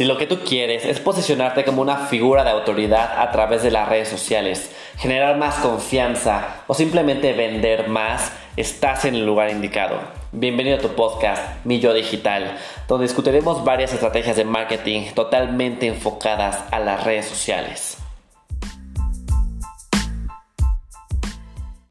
Si lo que tú quieres es posicionarte como una figura de autoridad a través de las redes sociales, generar más confianza o simplemente vender más, estás en el lugar indicado. Bienvenido a tu podcast, Mi Digital, donde discutiremos varias estrategias de marketing totalmente enfocadas a las redes sociales.